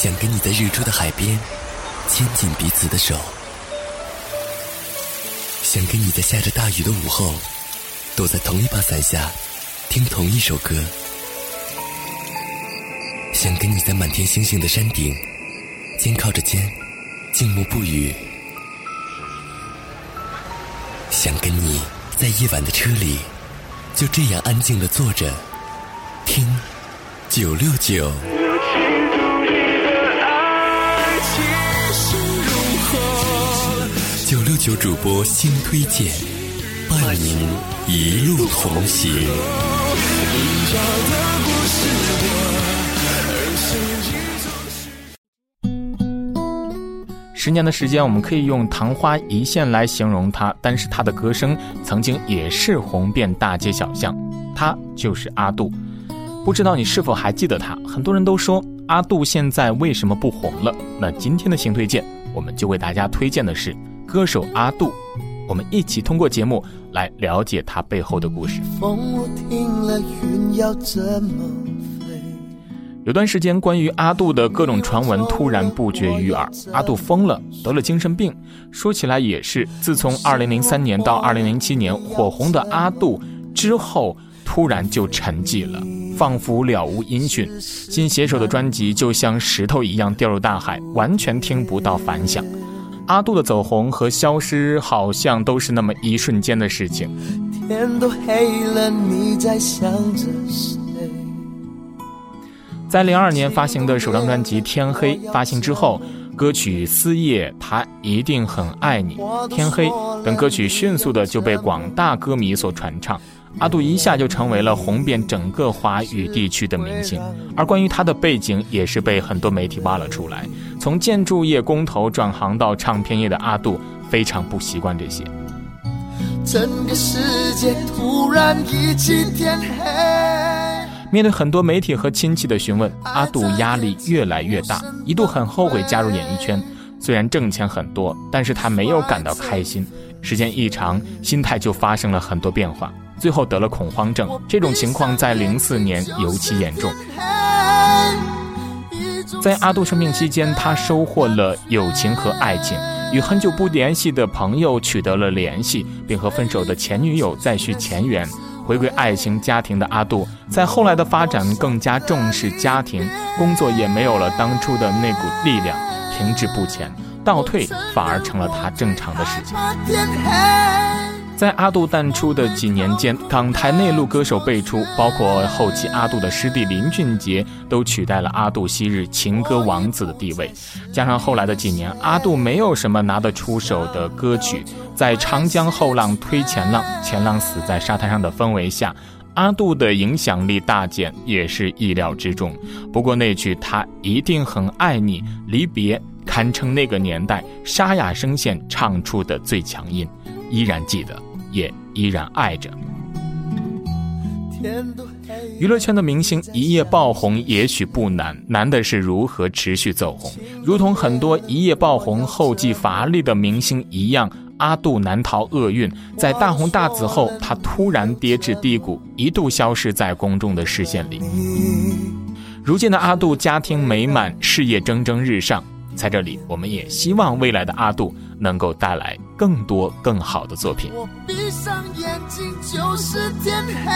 想跟你在日出的海边牵紧彼此的手，想跟你在下着大雨的午后躲在同一把伞下听同一首歌，想跟你在满天星星的山顶肩靠着肩静默不语，想跟你在夜晚的车里就这样安静的坐着听九六九。九六九主播新推荐，伴您一路同行。十年的时间，我们可以用昙花一现来形容他，但是他的歌声曾经也是红遍大街小巷。他就是阿杜，不知道你是否还记得他？很多人都说阿杜现在为什么不红了？那今天的新推荐，我们就为大家推荐的是。歌手阿杜，我们一起通过节目来了解他背后的故事。有段时间，关于阿杜的各种传闻突然不绝于耳。阿杜疯了，得了精神病。说起来也是，自从2003年到2007年火红的阿杜之后，突然就沉寂了，仿佛了无音讯。新携手的专辑就像石头一样掉入大海，完全听不到反响。阿杜的走红和消失，好像都是那么一瞬间的事情。天都黑了，你在想着谁？在零二年发行的首张专辑《天黑》发行之后，歌曲《思夜》他一定很爱你，《天黑》等歌曲迅速的就被广大歌迷所传唱。阿杜一下就成为了红遍整个华语地区的明星，而关于他的背景也是被很多媒体挖了出来。从建筑业工头转行到唱片业的阿杜，非常不习惯这些。整个世界突然一起天黑。面对很多媒体和亲戚的询问，阿杜压力越来越大，一度很后悔加入演艺圈。虽然挣钱很多，但是他没有感到开心。时间一长，心态就发生了很多变化。最后得了恐慌症，这种情况在零四年尤其严重。在阿杜生病期间，他收获了友情和爱情，与很久不联系的朋友取得了联系，并和分手的前女友再续前缘，回归爱情家庭的阿杜，在后来的发展更加重视家庭，工作也没有了当初的那股力量，停滞不前，倒退反而成了他正常的事情。在阿杜淡出的几年间，港台内陆歌手辈出，包括后期阿杜的师弟林俊杰都取代了阿杜昔日情歌王子的地位。加上后来的几年，阿杜没有什么拿得出手的歌曲，在长江后浪推前浪，前浪死在沙滩上的氛围下，阿杜的影响力大减也是意料之中。不过那句“他一定很爱你”，离别堪称那个年代沙哑声线唱出的最强音，依然记得。也依然爱着。娱乐圈的明星一夜爆红也许不难，难的是如何持续走红。如同很多一夜爆红后继乏力的明星一样，阿杜难逃厄运。在大红大紫后，他突然跌至低谷，一度消失在公众的视线里。如今的阿杜家庭美满，事业蒸蒸日上。在这里，我们也希望未来的阿杜能够带来更多更好的作品。我闭上眼睛就是天黑，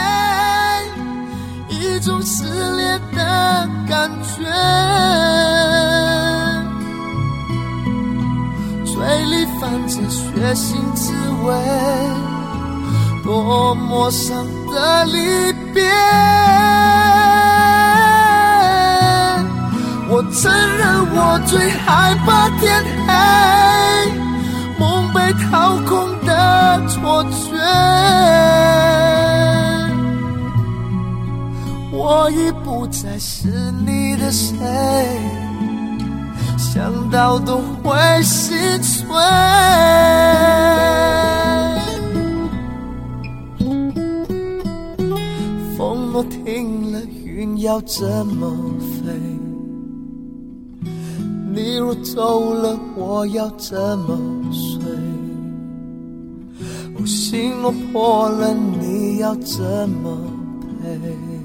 一种撕裂的感觉，嘴里泛着血腥滋味，多么伤的离别。我承认，我最害怕天黑，掏空的错觉。我已不再是你的谁，想到都会心碎。风若停了，云要怎么飞？你若走了，我要怎么睡？心若破了，你要怎么赔？